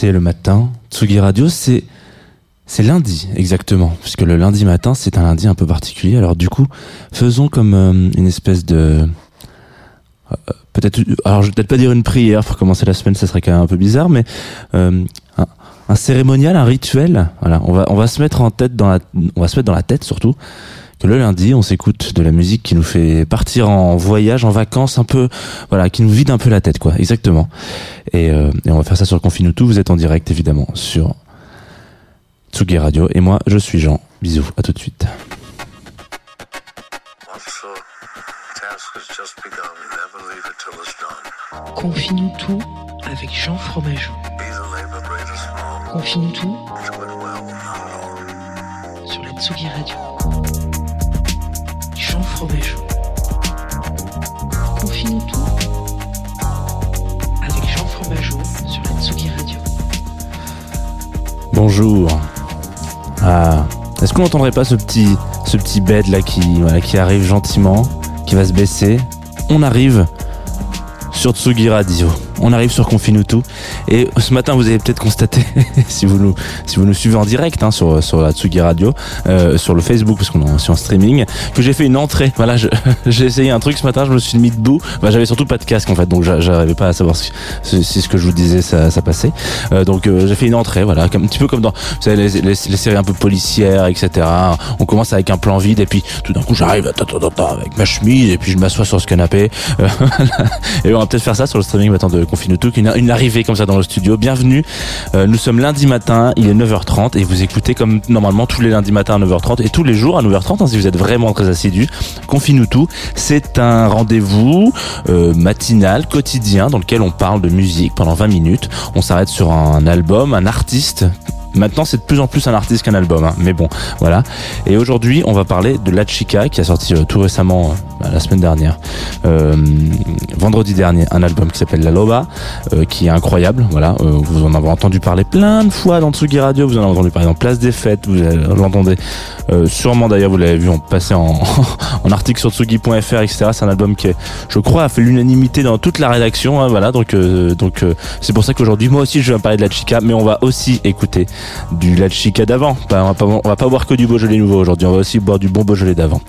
C'est le matin. Tsugi Radio, c'est c'est lundi exactement, puisque le lundi matin c'est un lundi un peu particulier. Alors du coup, faisons comme euh, une espèce de euh, peut-être alors je vais peut-être pas dire une prière pour commencer la semaine, ça serait quand même un peu bizarre, mais euh, un, cérémonial, un rituel. Voilà, on va on va se mettre en tête on va se mettre dans la tête surtout le lundi, on s'écoute de la musique qui nous fait partir en voyage, en vacances, un peu, voilà, qui nous vide un peu la tête, quoi, exactement. Et, euh, on va faire ça sur Confine tout. Vous êtes en direct, évidemment, sur Tsugi Radio. Et moi, je suis Jean. Bisous, à tout de suite. Confine tout avec Jean Fromageau. Confine tout sur la Tsugi Radio. Tout avec Jean Fromageau sur la Tsugi Radio. Bonjour. Ah, est-ce qu'on n'entendrait pas ce petit, bed là qui, qui arrive gentiment, qui va se baisser? On arrive sur Tsugi Radio. On arrive sur Confinutu. Et ce matin, vous avez peut-être constaté, si vous nous, si vous nous suivez en direct hein, sur, sur la Tsugi Radio, euh, sur le Facebook, parce qu'on est en streaming, que j'ai fait une entrée. Voilà, j'ai essayé un truc ce matin, je me suis mis debout. Bah, j'avais surtout pas de casque en fait, donc j'a- j'arrivais pas à savoir si, si, ce que je vous disais ça, ça passait. Euh, donc euh, j'ai fait une entrée, voilà, comme, un petit peu comme dans vous les, les, les séries un peu policières, etc. On commence avec un plan vide et puis tout d'un coup j'arrive avec ma chemise et puis je m'assois sur ce canapé. Et on va peut-être faire ça sur le streaming maintenant Confinuto, une, une arrivée comme ça dans le studio. Bienvenue. Euh, nous sommes lundi matin, il est 9h30 et vous écoutez comme normalement tous les lundis matins à 9h30 et tous les jours à 9h30 hein, si vous êtes vraiment très assidus. Confinuto, c'est un rendez-vous euh, matinal, quotidien, dans lequel on parle de musique pendant 20 minutes. On s'arrête sur un album, un artiste. Maintenant, c'est de plus en plus un artiste qu'un album, hein, mais bon, voilà. Et aujourd'hui, on va parler de La Chica, qui a sorti euh, tout récemment, la semaine dernière, euh, vendredi dernier, un album qui s'appelle La Loba, euh, qui est incroyable. Voilà, Euh, vous en avez entendu parler plein de fois dans Tsugi Radio. Vous en avez entendu parler dans Place des Fêtes. Vous euh, l'entendez euh, sûrement d'ailleurs. Vous l'avez vu en passer en, article sur Tsugi.fr, etc. C'est un album qui, est, je crois, a fait l'unanimité dans toute la rédaction. hein, voilà, donc euh, donc euh, c'est pour ça qu'aujourd'hui, moi aussi, je vais parler de La Chica, mais on va aussi écouter du La Chica d'avant. On va pas on va pas boire que du Beaujolais nouveau aujourd'hui. On va aussi boire du bon Beaujolais d'avant.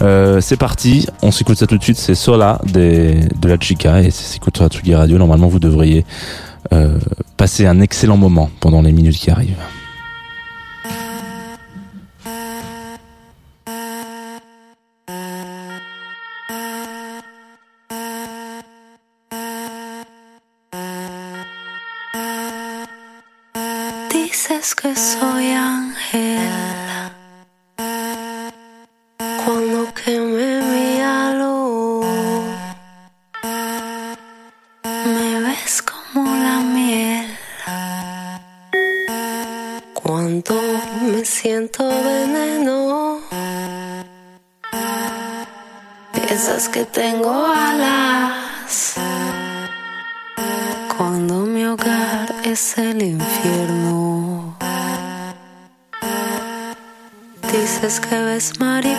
Euh, c'est parti. S'écoute ça tout de suite. C'est Sola de La Chica et c'est s'écoute sur la Radio. Normalement, vous devriez euh, passer un excellent moment pendant les minutes qui arrivent. Dices que ves mariposas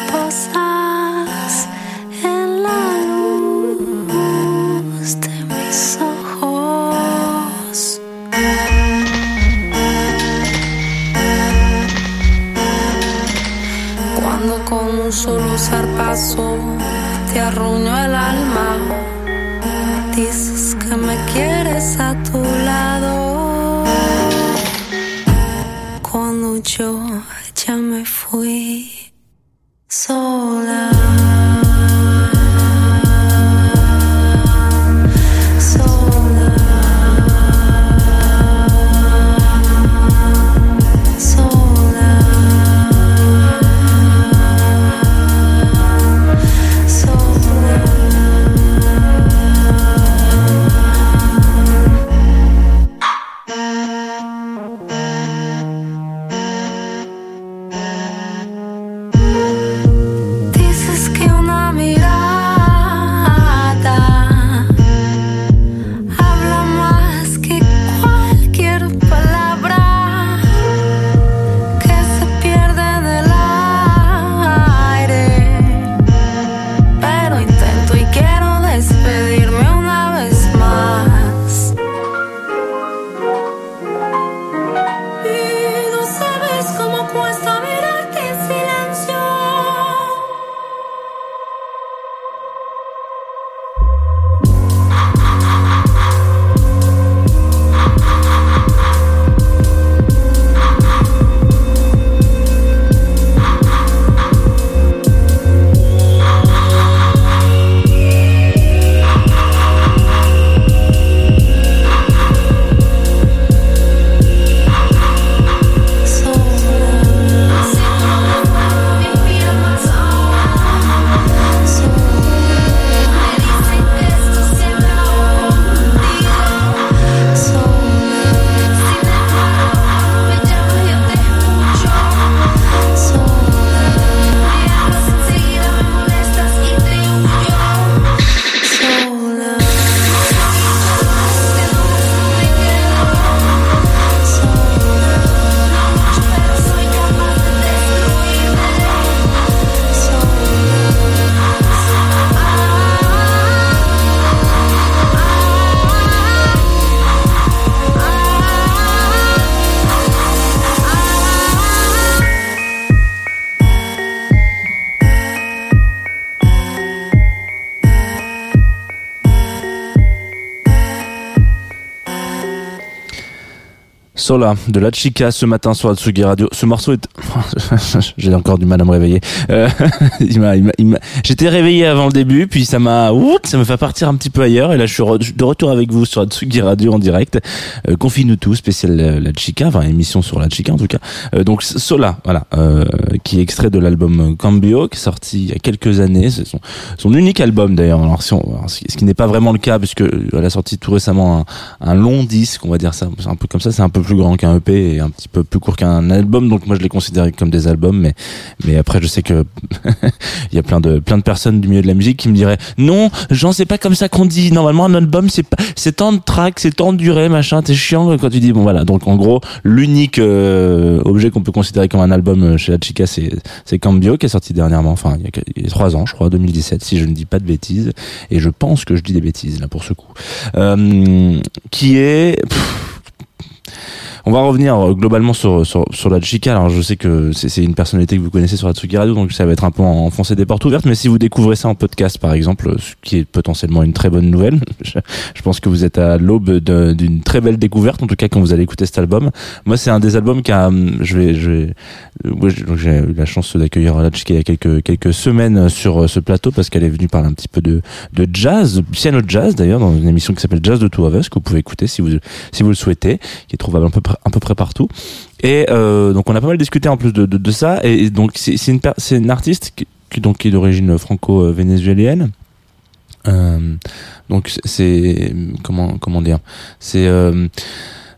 Sola de la Chica ce matin sur Atsugi Radio. Ce morceau est, j'ai encore du mal à me réveiller. Euh, J'étais réveillé avant le début, puis ça m'a, ça me fait partir un petit peu ailleurs. Et là, je suis de retour avec vous sur Atsugi Radio en direct. Euh, Confine-nous tout, spécial euh, la Chica, enfin émission sur la Chica en tout cas. Euh, donc Sola, voilà, euh, qui est extrait de l'album Cambio, qui est sorti il y a quelques années. C'est son, unique album d'ailleurs. Alors, si on- ce qui n'est pas vraiment le cas, puisque elle a sorti tout récemment un, un long disque, on va dire ça. Un peu comme ça, c'est un peu plus grand qu'un EP et un petit peu plus court qu'un album. Donc moi, je les considère comme des albums, mais mais après, je sais que il y a plein de plein de personnes du milieu de la musique qui me diraient non, Jean, c'est pas comme ça qu'on dit. Normalement, un album, c'est pas, c'est tant de tracks, c'est tant de durée, machin. T'es chiant quand tu dis bon voilà. Donc en gros, l'unique euh, objet qu'on peut considérer comme un album euh, chez la Chica, c'est c'est Cambio qui est sorti dernièrement, enfin il y, a, trois ans, je crois, 2017, si je ne dis pas de bêtises. Et je pense que je dis des bêtises là pour ce coup. Euh, qui est on va revenir euh, globalement sur, sur, sur la Chica. Alors, je sais que c'est une personnalité que vous connaissez sur Atsugi Radio, donc ça va être un peu enfoncer des portes ouvertes. Mais si vous découvrez ça en podcast, par exemple, ce qui est potentiellement une très bonne nouvelle, je, pense que vous êtes à l'aube d'une très belle découverte, en tout cas quand vous allez écouter cet album. Moi, c'est un des albums qui a, hum, je vais, je vais, euh, j'ai eu la chance d'accueillir la Chica il y a quelques, quelques semaines sur euh, ce plateau parce qu'elle est venue parler un petit peu de, de jazz, piano jazz d'ailleurs, dans une émission qui s'appelle Jazz de Two of Us, que vous pouvez écouter si vous, si vous le souhaitez, qui est trouvable un peu, un peu près partout. Et euh, donc on a pas mal discuté en plus de, ça. Et, donc c'est une, une artiste qui, donc qui est d'origine franco-vénézuélienne. Euh, donc c'est- c'est comment comment dire? C'est euh,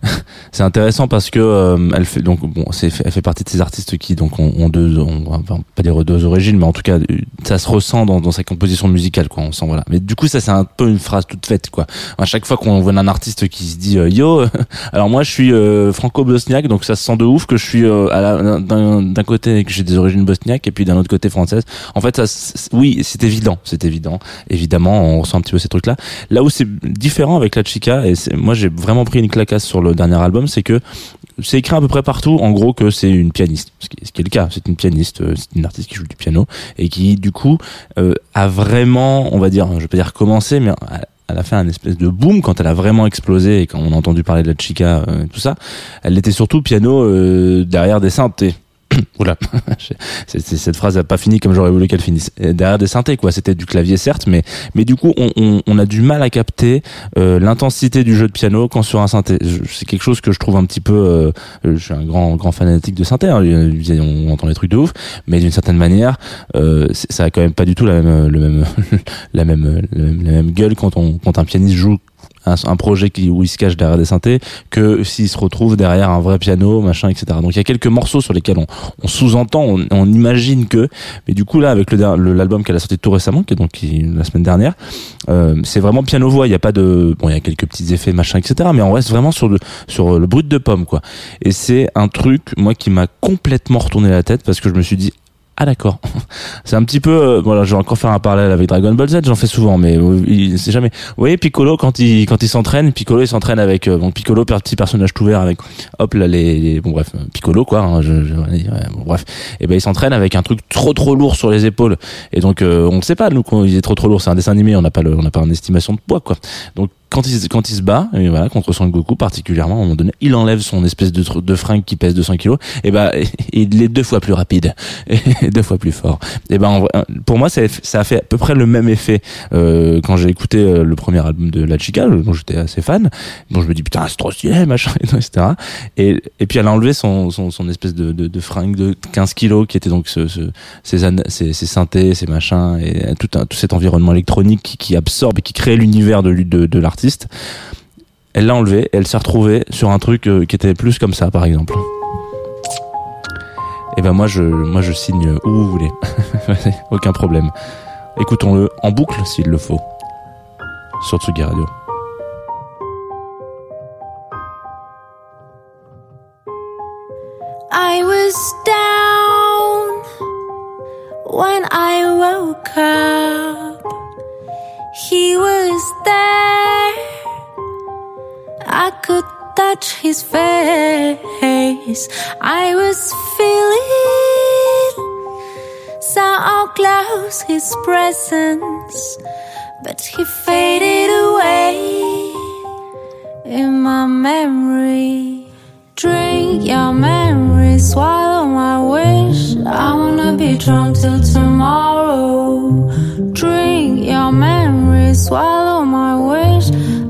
c'est intéressant parce que euh, elle fait donc bon c'est elle fait partie de ces artistes qui donc ont, ont deux ont, on va pas dire deux origines mais en tout cas ça se ressent dans, dans sa composition musicale quoi on sent voilà. Mais du coup ça c'est un peu une phrase toute faite quoi. À chaque fois qu'on voit un artiste qui se dit euh, yo alors moi je suis euh, franco-bosniaque donc ça se sent de ouf que je suis euh, d'un côté que j'ai des origines bosniaques et puis d'un autre côté française. En fait ça oui c'est évident c'est évident. Évidemment on ressent un petit peu ces trucs là là où c'est différent avec la chica et moi j'ai vraiment pris une clacasse sur le dernier album c'est que c'est écrit à peu près partout en gros que c'est une pianiste ce qui, est, le cas c'est une pianiste euh, c'est une artiste qui joue du piano et qui du coup euh, a vraiment on va dire je vais pas dire commencé mais elle a fait un espèce de boom quand elle a vraiment explosé et quand on a entendu parler de la chica euh, et tout ça. Elle était surtout piano euh, derrière des synthés. Oula, cette phrase n'a pas fini comme j'aurais voulu qu'elle finisse. Derrière des synthés, quoi. C'était du clavier, certes, mais mais du coup, on, on, on a du mal à capter euh, l'intensité du jeu de piano quand sur un synthé. C'est quelque chose que je trouve un petit peu. euh, euh, je suis un grand grand fanatique de synthé. hein. On entend des trucs de ouf, mais d'une certaine manière, euh, ça a quand même pas du tout la même le même la même la même, la même gueule quand on quand un pianiste joue un, un projet qui où il se cache derrière des synthés que s'il se retrouve derrière un vrai piano machin etc donc il y a quelques morceaux sur lesquels on, on sous-entend on, on imagine que mais du coup là avec le l'album qu'elle a sorti tout récemment qui est donc qui- la semaine dernière euh, c'est vraiment piano voix. Il y a pas de bon il y a quelques petits effets machin etc mais on reste vraiment sur le sur le brut de pomme quoi. Et c'est un truc moi qui m'a complètement retourné la tête parce que je me suis dit ah d'accord. C'est un petit peu euh, voilà, je vais encore faire un parallèle avec Dragon Ball Z, j'en fais souvent mais euh, il c'est jamais. Vous voyez Piccolo quand il quand il s'entraîne, Piccolo il s'entraîne avec euh, bon Piccolo petit personnage tout vert avec hop là les, les- bon bref, Piccolo quoi, hein, je, je- ouais, bon, bref. Et ben il s'entraîne avec un truc trop trop lourd sur les épaules et donc euh, on ne sait pas nous quand il est trop trop lourd, c'est un dessin animé, on n'a pas le on n'a pas une estimation de poids quoi. Donc quand il, quand il se bat, et voilà, contre Son Goku particulièrement, à un moment donné, il enlève son espèce de, de fringue qui pèse 200 kilos, et ben, il est deux fois plus rapide, et deux fois plus fort. Et ben, en vrai, pour moi, ça, ça a fait à peu près le même effet euh, quand j'ai écouté euh, le premier album de La Chica, dont j'étais assez fan. Bon, je me dis putain, c'est trop stylé, machin, etc. Et, et puis elle a enlevé son, son, son espèce de, de, de fringue de 15 kilos qui était donc ce, ce, ces, ces, ces synthés, ces machins, et tout, un, tout cet environnement électronique qui, qui absorbe et qui crée l'univers de, de, de l'artiste. Elle l'a enlevé, et elle s'est retrouvée sur un truc euh, qui était plus comme ça, par exemple. Et ben moi je, moi je signe où vous voulez, aucun problème. Écoutons-le en boucle s'il le faut, sur Tsugi Radio. I was down when I woke up. He was there. I could touch his face. I was feeling so close his presence, but he faded away in my memory. Drink your memory, swallow my wish. I wanna be drunk till tomorrow. Drink your memory, swallow my wish.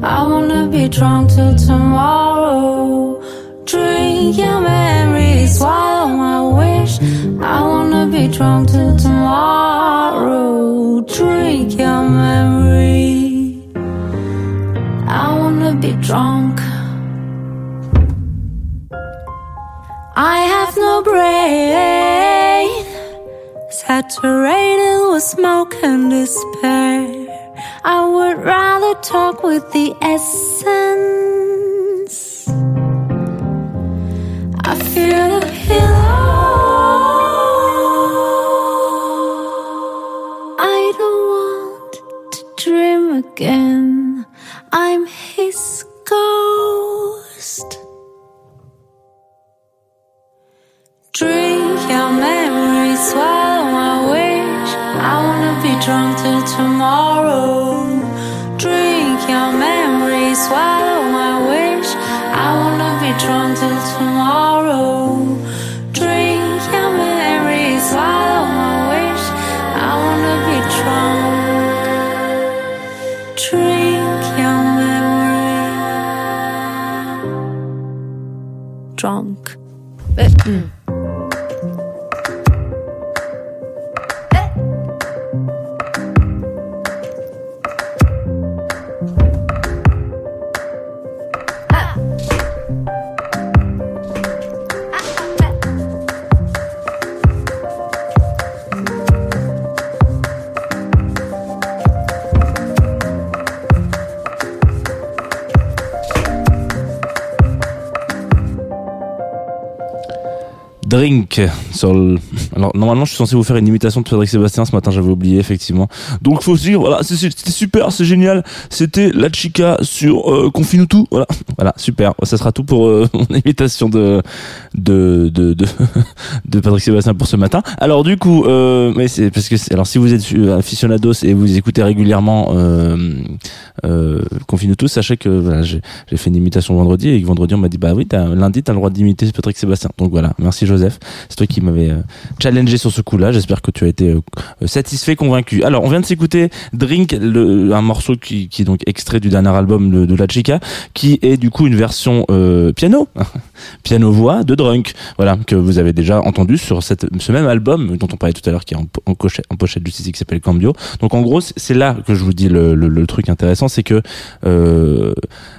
I wanna be drunk till tomorrow. Drink your memory, swallow my wish. I wanna be drunk till tomorrow. Drink your memory. I wanna be drunk. I have no brain, saturated with smoke and despair. I would rather talk with the essence. I feel the pillow. Swallow my wish. I wanna be drunk till tomorrow. Drink sur le... Alors normalement je suis censé vous faire une imitation de Frédéric Sébastien ce matin j'avais oublié effectivement. Donc faut se dire voilà c'était super c'est génial. C'était la chica sur euh, tout. Voilà. Voilà super. Ça sera tout pour euh, mon imitation de de de de, Patrick Sébastien pour ce matin. Alors du coup euh, mais c'est parce que alors si vous êtes aficionados et vous écoutez régulièrement euh, euh, Confine tout sachez que voilà, j'ai fait une imitation vendredi et que vendredi on m'a dit bah oui lundi t'as le droit d'imiter Patrick Sébastien. Donc voilà. Merci C'est toi qui m'avais euh, challengé sur ce coup là j'espère que tu as été euh, euh, satisfait convaincu. Alors on vient de s'écouter Drink un morceau qui, est donc extrait du dernier album de, La Chica qui est du coup une version piano piano. Voix de Drunk. Voilà que vous avez déjà entendu sur ce même album dont on parlait tout à l'heure qui est en, en, en pochette du site qui s'appelle Cambio. Donc en gros c'est là que je vous dis le, truc intéressant c'est que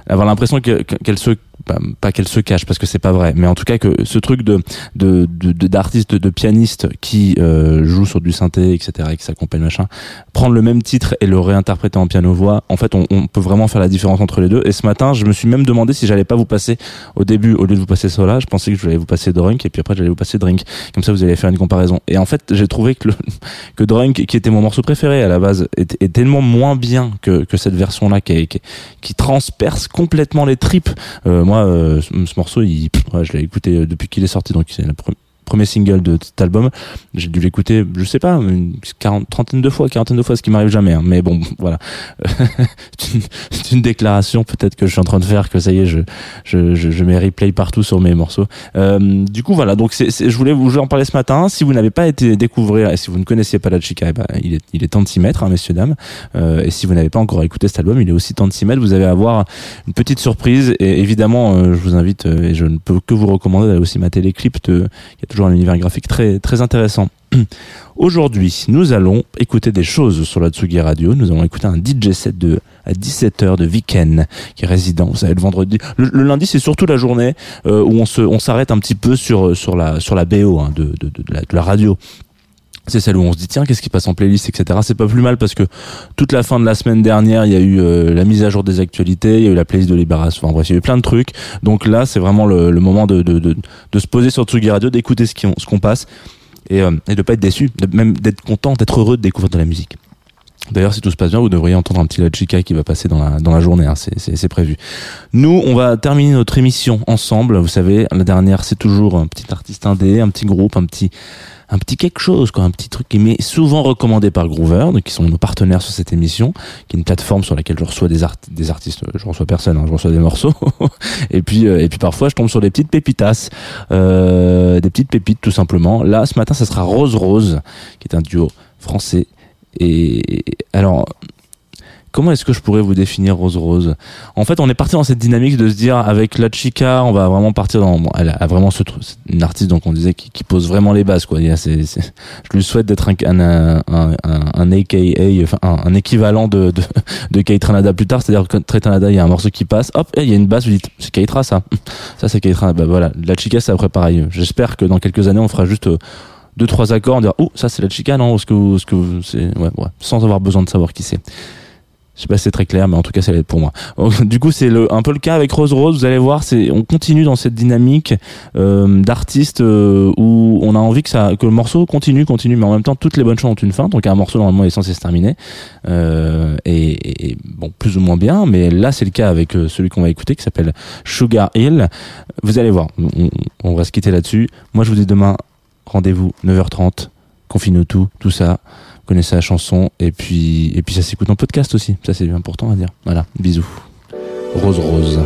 avoir l'impression que- que- qu'elle se pas, pas qu'elle se cache parce que c'est pas vrai mais en tout cas que ce truc de de de- de- d'artiste de, de pianiste qui euh, joue sur du synthé etc et qui s'accompagne machin prendre le même titre et le réinterpréter en piano voix en fait on, on peut vraiment faire la différence entre les deux. Et ce matin je me suis même demandé si j'allais pas vous passer au début au lieu de vous passer Sola je pensais que je allais vous passer Drunk et puis après j'allais vous passer Drink. Comme ça vous allez faire une comparaison. Et en fait j'ai trouvé que le, que Drunk qui était mon morceau préféré à la base est, tellement moins bien que, que cette version là qui, qui, qui transperce complètement les tripes euh, moi euh, ce, ce morceau il, je l'ai écouté euh, depuis qu'il est sorti donc c'est le pre- premier single de cet album. J'ai dû l'écouter je sais pas une quarante, trentaine de fois quarantaine de fois ce qui m'arrive jamais hein. mais bon voilà. C'est une, déclaration peut-être que je suis en train de faire que ça y est je je, je, je mets replay partout sur mes morceaux. Euh, du coup voilà. Donc c'est, je voulais vous en parler ce matin. Si vous n'avez pas été découvrir et si vous ne connaissiez pas la chica eh ben, il est il est temps de s'y mettre hein, messieurs dames. Euh, et si vous n'avez pas encore écouté cet album il est aussi temps de s'y mettre. Vous allez avoir une petite surprise. Et évidemment euh, je vous invite euh, et je ne peux que vous recommander d'aller aussi mater les clips de toujours un univers graphique très très intéressant Aujourd'hui, nous allons écouter des choses sur la Tsugi Radio. Nous allons écouter un DJ set de à 17h de Weekend qui est résident. Vous savez, le vendredi, le, lundi, c'est surtout la journée euh, où on se, on s'arrête un petit peu sur sur la sur la BO hein, de, de la radio. C'est celle où on se dit tiens qu'est-ce qui passe en playlist etc. C'est pas plus mal parce que toute la fin de la semaine dernière il y a eu euh, la mise à jour des actualités, il y a eu la playlist de Libération, enfin bref il y a eu plein de trucs. Donc là c'est vraiment le, moment de, de, de, se poser sur Tsugi Radio, d'écouter ce qu'on ce qu'on passe et, euh, et pas être déçu, même d'être content, d'être heureux de découvrir de la musique. D'ailleurs, si tout se passe bien, vous devriez entendre un petit La qui va passer dans la, dans la journée, hein, c'est, prévu. Nous, on va terminer notre émission ensemble. Vous savez, la dernière, c'est toujours un petit artiste indé, un petit groupe, un petit, un petit quelque chose, quoi, un petit truc qui m'est souvent recommandé par Groover, qui sont nos partenaires sur cette émission, qui est une plateforme sur laquelle je reçois des, des artistes, je reçois personne, hein, je reçois des morceaux, et puis euh, et puis parfois je tombe sur des petites pépitas, euh, des petites pépites tout simplement. Là, ce matin, ça sera Rose Rose, qui est un duo français. Et alors, comment est-ce que je pourrais vous définir Rose Rose? En fait, on est parti dans cette dynamique de se dire avec la chica, on va vraiment partir dans. Bon, elle a vraiment ce truc, une artiste donc on disait qui, pose vraiment les bases quoi. Il y a, je lui souhaite d'être un un un, un, AKA, enfin un, équivalent de de, de Keitranada plus tard. C'est-à-dire que Keitranada, il y a un morceau qui passe, hop, et il y a une basse, vous dites c'est Keitra ça, ça c'est Keitra. Bah voilà, la chica c'est après pareil. J'espère que dans quelques années on fera juste euh, deux trois accords, on dira oh ça c'est la chica non, est-ce que vous- est-ce que c'est ouais, ouais, sans avoir besoin de savoir qui c'est. Je sais pas si c'est très clair, mais en tout cas, ça l'aide pour moi. Du coup, c'est le, un peu le cas avec Rose Rose. Vous allez voir, c'est, on continue dans cette dynamique euh, d'artiste euh, où on a envie que ça, que le morceau continue, continue, mais en même temps, toutes les bonnes choses ont une fin. Donc, un morceau normalement est censé se terminer, euh, et, et, bon, plus ou moins bien. Mais là, c'est le cas avec euh, celui qu'on va écouter, qui s'appelle Sugar Hill. Vous allez voir, on, on va se quitter là-dessus. Moi, je vous dis demain, rendez-vous 9h30, confine tout, tout ça. Connaissez la chanson et puis et puis ça s'écoute en podcast aussi. Ça c'est important à dire. Voilà. Bisous. Rose rose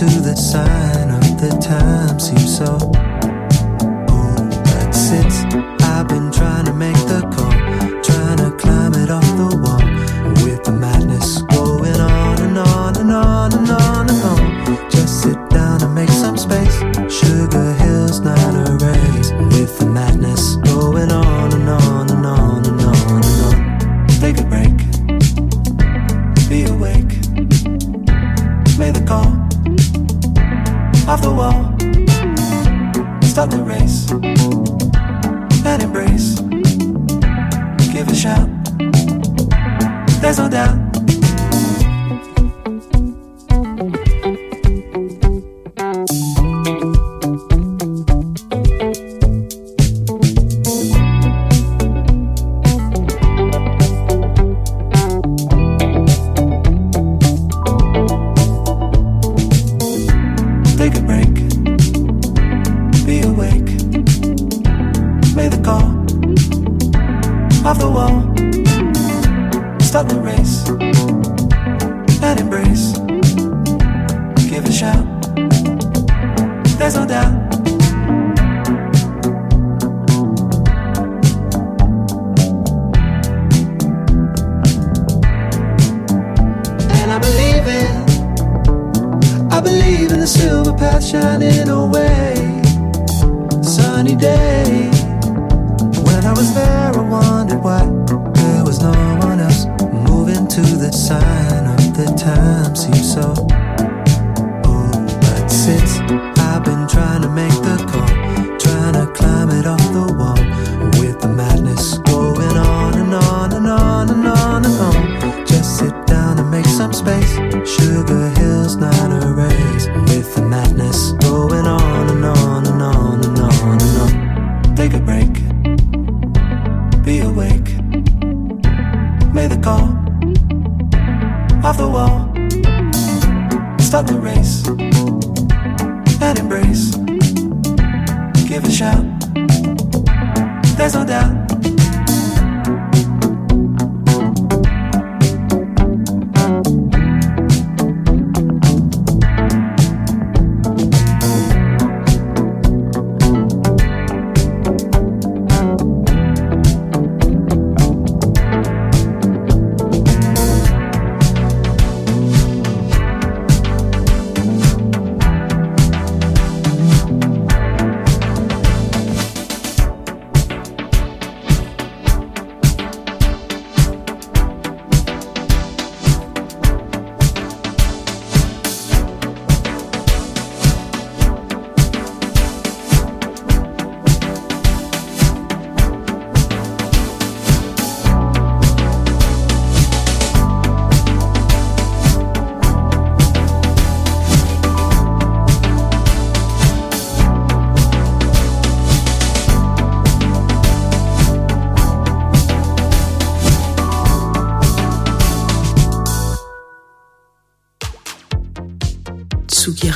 to the sign of the time seems so. Oh, but since I've been in the silver path shining away. Sunny day. When I was there, I wondered why there was no one else moving to the sign Shout. There's no doubt.